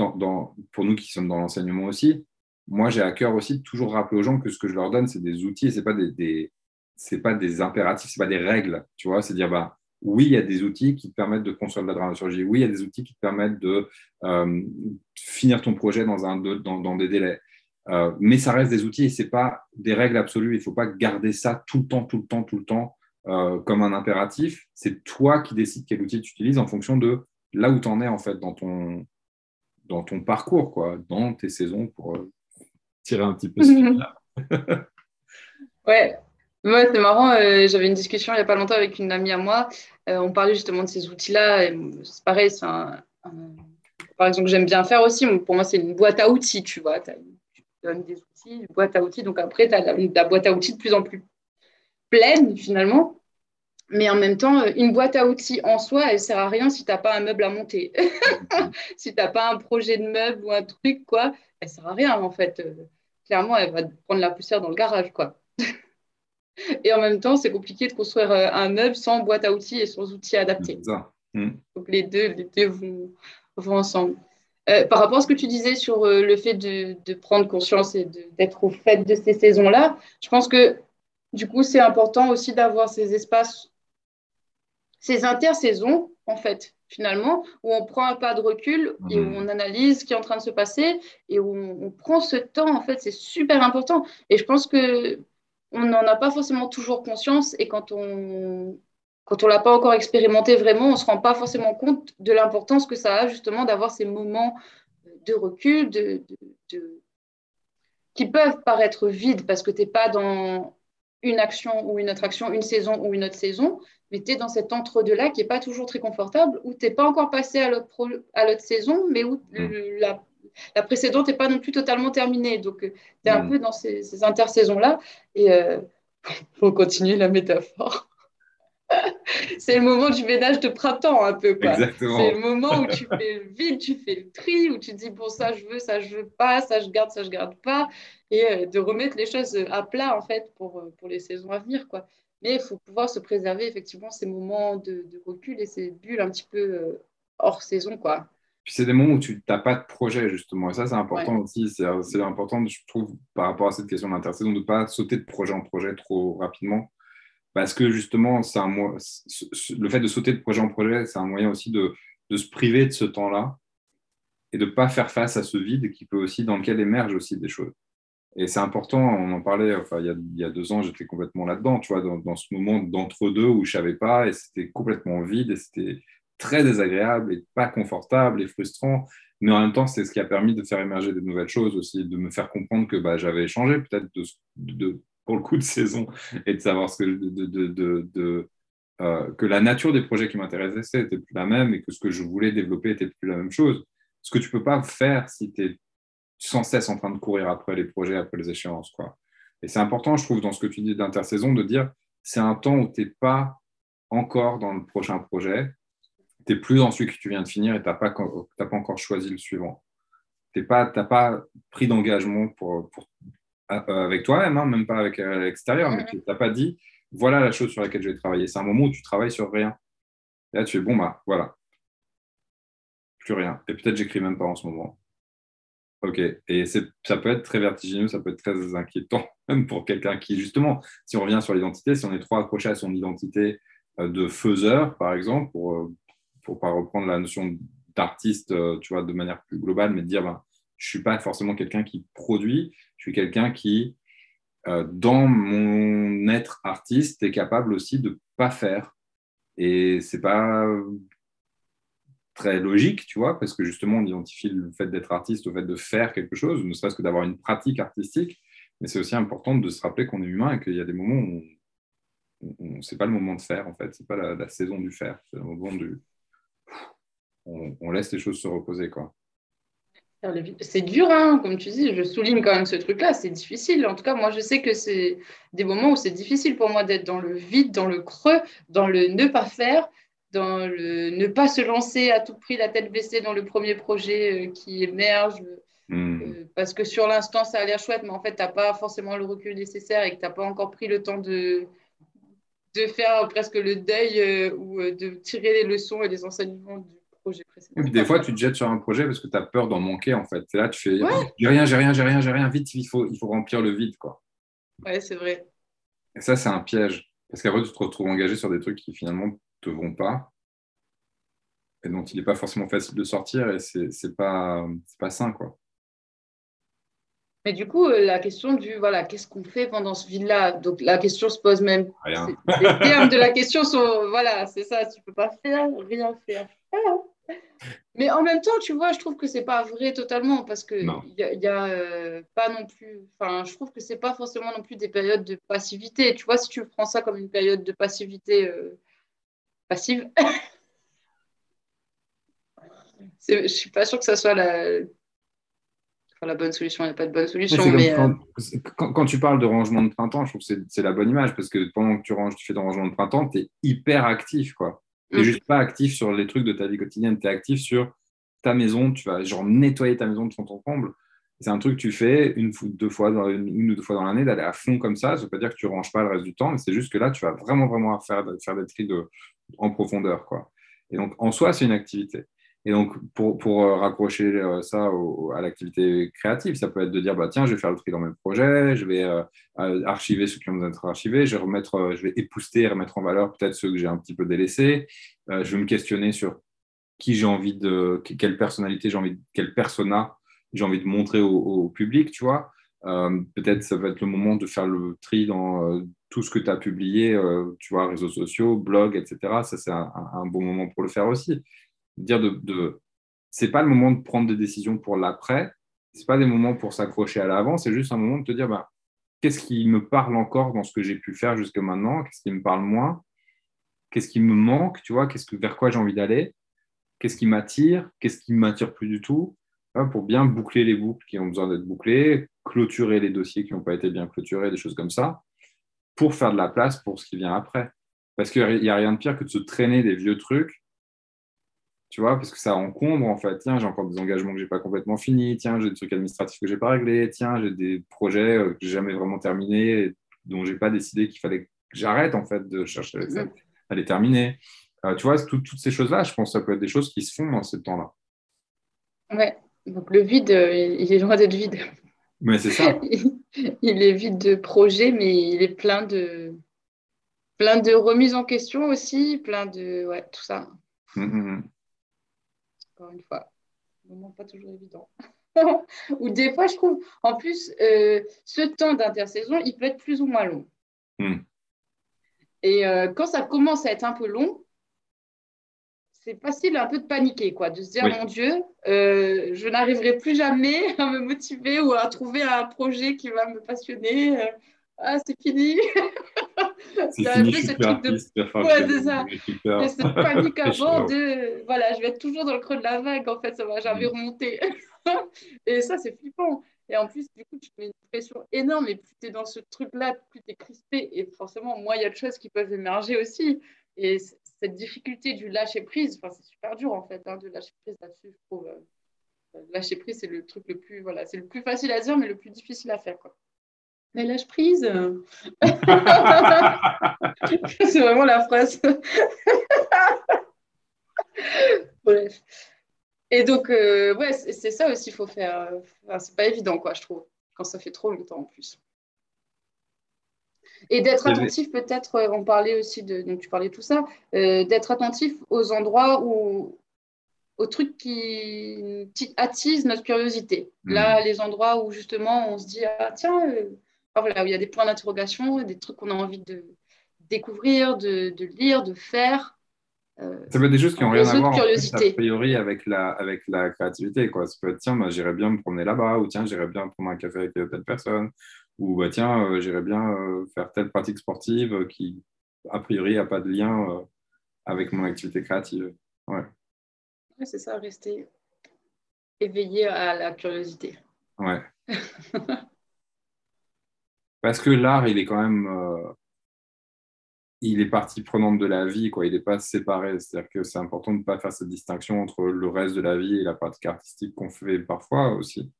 pour nous qui sommes dans l'enseignement aussi, moi, j'ai à cœur aussi de toujours rappeler aux gens que ce que je leur donne, c'est des outils et ce n'est pas des, pas des impératifs, c'est pas des règles, tu vois. C'est dire, bah, oui, il y a des outils qui te permettent de construire de la dramaturgie. Oui, il y a des outils qui te permettent de euh, finir ton projet dans, un, dans, des délais. Euh, mais ça reste des outils et c'est pas des règles absolues. Il faut pas garder ça tout le temps, tout le temps, tout le temps euh, comme un impératif. C'est toi qui décides quel outil tu utilises en fonction de là où tu en es en fait dans ton, dans ton parcours, quoi, dans tes saisons pour, tirer un petit peu ouais, ouais c'est marrant. Euh, j'avais une discussion il n'y a pas longtemps avec une amie à moi. Euh, on parlait justement de ces outils-là. C'est pareil, c'est un, par exemple, j'aime bien faire aussi. Pour moi, c'est une boîte à outils, tu vois. tu donnes des outils, une boîte à outils. Donc après, tu as la, boîte à outils de plus en plus pleine, finalement. Mais en même temps, une boîte à outils en soi, elle ne sert à rien si tu n'as pas un meuble à monter. si tu n'as pas un projet de meuble ou un truc, quoi, elle ne sert à rien, en fait clairement, elle va prendre la poussière dans le garage, quoi. et en même temps, c'est compliqué de construire euh, un meuble sans boîte à outils et sans outils adaptés. Hmm. Donc les deux, les deux vont, vont ensemble. Euh, par rapport à ce que tu disais sur euh, le fait de, de, prendre conscience et d'être au fait de ces saisons-là, je pense que du coup, c'est important aussi d'avoir ces espaces, ces intersaisons, en fait, finalement, où on prend un pas de recul et où Mhm. on analyse ce qui est en train de se passer et où on, on prend ce temps, en fait, c'est super important. Et je pense que on n'en a pas forcément toujours conscience et quand on quand on l'a pas encore expérimenté vraiment, on se rend pas forcément compte de l'importance que ça a justement d'avoir ces moments de recul, de, de, de- qui peuvent paraître vides parce que tu n'es pas dans une action ou une autre action, une saison ou une autre saison, mais tu es dans cet entre-deux-là qui n'est pas toujours très confortable, où tu n'es pas encore passé à l'autre, pro- à l'autre saison, mais où le- la, la précédente n'est pas non plus totalement terminée. Donc, tu es un Mhm. peu dans ces, ces intersaisons-là. Et il faut continuer la métaphore. C'est le moment du ménage de printemps, un peu, quoi. Exactement. C'est le moment où tu fais le vide, tu fais le tri, où tu dis, bon, ça je veux, ça je veux pas, ça je garde, ça je garde pas, et euh, de remettre les choses à plat, en fait, pour, euh, pour les saisons à venir, quoi. Mais il faut pouvoir se préserver, effectivement, ces moments de, de recul et ces bulles un petit peu euh, hors saison, quoi. Puis c'est des moments où tu n'as pas de projet, justement. Et ça, c'est important Ouais. aussi. C'est c'est important, je trouve, par rapport à cette question d'intersaison, de ne pas sauter de projet en projet trop rapidement. Parce que, justement, c'est un le fait de sauter de projet en projet, c'est un moyen aussi de, de se priver de ce temps-là et de ne pas faire face à ce vide qui peut aussi, dans lequel émergent aussi des choses. Et c'est important, on en parlait, il y a, il y a deux ans, j'étais complètement là-dedans, tu vois, dans, dans ce moment d'entre-deux où je savais pas et c'était complètement vide et c'était très désagréable et pas confortable et frustrant. Mais en même temps, c'est ce qui a permis de faire émerger de nouvelles choses aussi, de me faire comprendre que bah, j'avais changé peut-être de, de- pour le coup de saison et de savoir ce que, de, de- euh, que la nature des projets qui m'intéressaient était plus la même et que ce que je voulais développer était plus la même chose. Ce que tu peux pas faire si tu es sans cesse en train de courir après les projets, après les échéances. Quoi. Et c'est important, je trouve, dans ce que tu dis d'intersaison, de dire c'est un temps où tu n'es pas encore dans le prochain projet, tu n'es plus dans celui que tu viens de finir et tu n'as pas, pas encore choisi le suivant. Tu n'as pas, pris d'engagement pour, pour, euh, avec toi-même, hein, même pas avec euh, l'extérieur, mais tu n'as pas dit voilà la chose sur laquelle je vais travailler. C'est un moment où tu travailles sur rien. Et là, tu fais bon, bah voilà, plus rien. Et peut-être j'écris même pas en ce moment. Ok, et ça peut être très vertigineux, ça peut être très inquiétant, même pour quelqu'un qui, justement, si on revient sur l'identité, si on est trop accroché à son identité euh, de faiseur, par exemple, pour ne pour pas reprendre la notion d'artiste, euh, tu vois, de manière plus globale, mais de dire, ben, je suis pas forcément quelqu'un qui produit, je suis quelqu'un qui, euh, dans mon être artiste, est capable aussi de pas faire. Et c'est pas très logique, tu vois, parce que justement, on identifie le fait d'être artiste au fait de faire quelque chose, ne serait-ce que d'avoir une pratique artistique, mais c'est aussi important de se rappeler qu'on est humain et qu'il y a des moments où on, c'est pas le moment de faire, en fait, c'est pas la, la, saison du faire, c'est le moment du... On, on, laisse les choses se reposer, quoi. C'est dur, hein, comme tu dis, je souligne quand même ce truc-là, c'est difficile. En tout cas, moi, je sais que c'est des moments où c'est difficile pour moi d'être dans le vide, dans le creux, dans le ne pas faire, dans le ne pas se lancer à tout prix la tête baissée dans le premier projet euh, qui émerge. Mm. Euh, parce que sur l'instant, ça a l'air chouette, mais en fait, tu n'as pas forcément le recul nécessaire et que tu n'as pas encore pris le temps de, de faire presque le deuil euh, ou de tirer les leçons et les enseignements du projet précédent. Et des fois, tu te jettes sur un projet parce que tu as peur d'en manquer, en fait. Et là, tu fais ouais. j'ai rien, j'ai rien, j'ai rien, j'ai rien, vite, il faut, il faut remplir le vide, quoi. Ouais, c'est vrai. Et ça, c'est un piège. Parce qu'après, tu te retrouves engagé sur des trucs qui finalement te vont pas et dont il n'est pas forcément facile de sortir et c'est pas, pas sain, quoi. Mais du coup, euh, la question du voilà, qu'est-ce qu'on fait pendant ce vide-là? Donc la question se pose même. Rien. Les termes de la question sont voilà, c'est ça, tu peux pas faire, rien faire. Mais en même temps, tu vois, je trouve que c'est pas vrai totalement parce que il y a, y a euh, pas non plus. Enfin, je trouve que c'est pas forcément non plus des périodes de passivité. Tu vois, si tu prends ça comme une période de passivité euh, passive, je suis pas sûre que ça soit la Enfin, la bonne solution, il n'y a pas de bonne solution. Mais, quand, euh... quand, quand, tu parles de rangement de printemps, je trouve que c'est la bonne image parce que pendant que tu ranges, tu fais ton rangement de printemps, tu es hyper actif. Tu n'es mm. juste pas actif sur les trucs de ta vie quotidienne, tu es actif sur ta maison, tu vas genre nettoyer ta maison de fond en comble. C'est un truc que tu fais une, deux fois une, ou deux fois dans l'année, d'aller à fond comme ça. Ça ne veut pas dire que tu ne ranges pas le reste du temps, mais c'est juste que là, tu vas vraiment, vraiment faire, faire des tris de, en profondeur. Quoi. Et donc, en soi, c'est une activité. Et donc, pour, pour euh, raccrocher euh, ça à l'activité créative, ça peut être de dire, bah, tiens, je vais faire le tri dans mes projets, je vais euh, archiver ceux qui ont besoin d'être archivés, je vais, remettre, je vais épouster et remettre en valeur peut-être ceux que j'ai un petit peu délaissés. je vais me questionner sur qui j'ai envie de, quelle personnalité j'ai envie, quel persona j'ai envie de montrer au, public, tu vois. peut-être ça va être le moment de faire le tri dans tout ce que tu as publié, tu vois, réseaux sociaux, blogs, etc. Ça, c'est un, bon moment pour le faire aussi. Dire de, de c'est pas le moment de prendre des décisions pour l'après, c'est pas des moments pour s'accrocher à l'avant, c'est juste un moment de te dire bah, qu'est-ce qui me parle encore dans ce que j'ai pu faire jusqu'à maintenant, qu'est-ce qui me parle moins, qu'est-ce qui me manque, tu vois, qu'est-ce que vers quoi j'ai envie d'aller, qu'est-ce qui m'attire, qu'est-ce qui m'attire plus du tout, pour bien boucler les boucles qui ont besoin d'être bouclées, clôturer les dossiers qui n'ont pas été bien clôturés, des choses comme ça, pour faire de la place pour ce qui vient après. Parce qu'il n'y a rien de pire que de se traîner des vieux trucs tu vois, parce que ça encombre en fait. Tiens, j'ai encore des engagements que j'ai pas complètement finis. Tiens, j'ai des trucs administratifs que j'ai pas réglés. Tiens, j'ai des projets euh, que j'ai jamais vraiment terminés, dont j'ai pas décidé qu'il fallait que j'arrête en fait de chercher à les terminer. Euh, tu vois, toutes ces choses-là, je pense que ça peut être des choses qui se font dans ce temps-là. Ouais, donc le vide, euh, il est loin d'être vide. Mais c'est ça. il est vide de projets, mais il est plein de plein de remises en question aussi, plein de ouais, tout ça. Mmh, mmh, mmh encore une fois. Moment pas toujours évident. ou des fois, je trouve, en plus, euh, ce temps d'intersaison, il peut être plus ou moins long. Et euh, quand ça commence à être un peu long, c'est facile un peu de paniquer, quoi, de se dire, mon Dieu, euh, je n'arriverai plus jamais à me motiver ou à trouver un projet qui va me passionner. ah, c'est fini. C'est fini, je suis truc de... Ouais, c'est ça. Et cette panique avant de... Voilà, je vais être toujours dans le creux de la vague, en fait, ça va jamais mm. remonter. et ça, c'est flippant. Et en plus, du coup, tu mets une pression énorme et plus tu es dans ce truc-là, plus tu es crispé. Et forcément, moi, il y a des choses qui peuvent émerger aussi. Et cette difficulté du lâcher prise, c'est super dur, en fait, hein, de lâcher prise là-dessus, je trouve. Euh, lâcher prise, c'est le truc le plus, voilà, c'est le plus facile à dire, mais le plus difficile à faire, quoi. Mais lâche prise. c'est vraiment la phrase. Bref. Et donc, euh, ouais, c'est ça aussi, il faut faire. c'est pas évident, quoi, je trouve, quand ça fait trop longtemps en plus. Et d'être attentif, peut-être, euh, on parlait aussi de. Donc, tu parlais de tout ça, euh, d'être attentif aux endroits où. aux trucs qui, attisent notre curiosité. Là, hmm. les endroits où justement on se dit, ah tiens, voilà, il y a des points d'interrogation, des trucs qu'on a envie de découvrir, de, lire, de faire. Euh, ça peut être des choses qui n'ont rien à voir a priori avec la, avec la créativité. Quoi. Ça peut être, tiens, j'irais bien me promener là-bas, ou tiens, j'irais bien prendre un café avec telle personne, ou bah, tiens, euh, j'irais bien euh, faire telle pratique sportive qui, a priori, n'a pas de lien avec mon activité créative. Ouais. ouais c'est ça, rester éveillé à la curiosité. Ouais. Parce que l'art, il est quand même. Euh, il est partie prenante de la vie, quoi. Il n'est pas séparé. C'est-à-dire que c'est important de ne pas faire cette distinction entre le reste de la vie et la pratique artistique qu'on fait parfois aussi.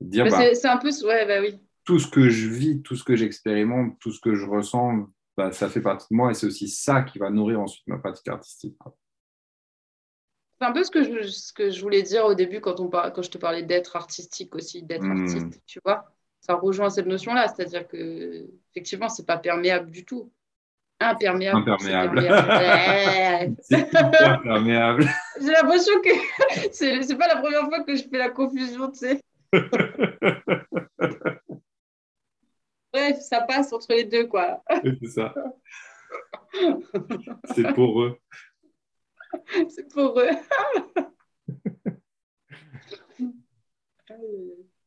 Dire, bah, c'est un peu. Ouais, bah oui. Tout ce que je vis, tout ce que j'expérimente, tout ce que je ressens, bah, ça fait partie de moi et c'est aussi ça qui va nourrir ensuite ma pratique artistique. C'est un peu ce que, je, ce que je voulais dire au début quand, on quand je te parlais d'être artistique aussi, d'être hmm. artiste, tu vois ça rejoint cette notion-là, c'est-à-dire que effectivement, c'est pas perméable du tout. Imperméable. Imperméable. c'est imperméable. J'ai l'impression que c'est pas la première fois que je fais la confusion, tu sais. Bref, ça passe entre les deux, quoi. c'est ça. C'est pour eux. C'est pour eux.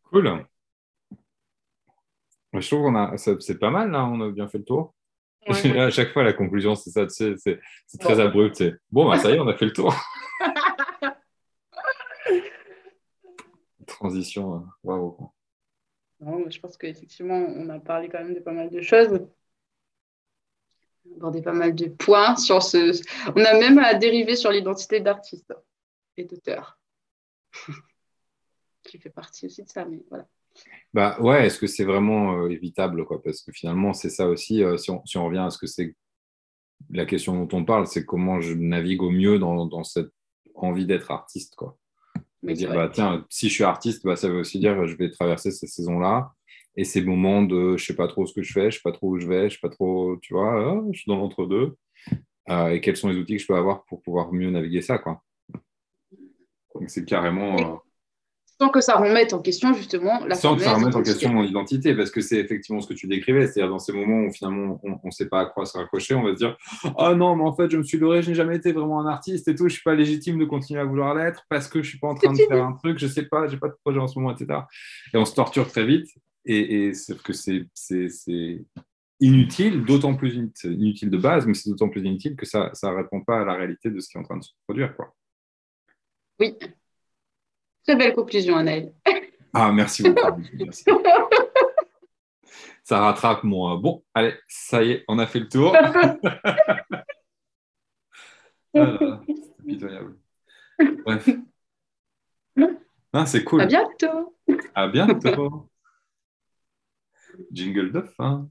cool. Je trouve qu'on a, c'est pas mal là, on a bien fait le tour. à chaque fois, la conclusion, c'est ça, c'est très abrupt. Bon, bah, ça y est, on a fait le tour. Transition, hein. Je pense qu'effectivement, on a parlé quand même de pas mal de choses. On a abordé pas mal de points sur ce. On a même à dériver sur l'identité d'artiste et d'auteur, qui fait partie aussi de ça, mais voilà. Bah ouais, est-ce que c'est vraiment euh, évitable Parce que finalement, c'est ça aussi, euh, si, on, revient à ce que c'est la question dont on parle, c'est comment je navigue au mieux dans, cette envie d'être artiste. Mais dire, bah, tiens, si je suis artiste, bah, ça veut aussi dire que je vais traverser ces saisons-là et ces moments de je sais pas trop ce que je fais, je sais pas trop où je vais, je sais pas trop, tu vois, ah, je suis dans l'entre-deux. Euh, et quels sont les outils que je peux avoir pour pouvoir mieux naviguer ça, quoi. Donc, c'est carrément. Sans que ça remette en question justement la sans que ça remette en question mon identité, parce que c'est effectivement ce que tu décrivais, c'est-à-dire dans ces moments où finalement on ne sait pas à quoi se raccrocher, on va se dire Ah non, mais en fait, je me suis leurré, je n'ai jamais été vraiment un artiste et tout, je ne suis pas légitime de continuer à vouloir l'être parce que je ne suis pas en train de faire un truc, je ne sais pas, je n'ai pas de projet en ce moment, etc. Et on se torture très vite, et, et sauf que c'est inutile, d'autant plus inutile de base, mais c'est d'autant plus inutile que ça ne répond pas à la réalité de ce qui est en train de se produire. Quoi. Oui. Très belle conclusion, Anaël. Ah, merci beaucoup. Merci. Ça rattrape mon. Bon, allez, ça y est, on a fait le tour. Ah c'est pitoyable. Bref. Ah, c'est cool. À bientôt. À bientôt. Jingle de fin.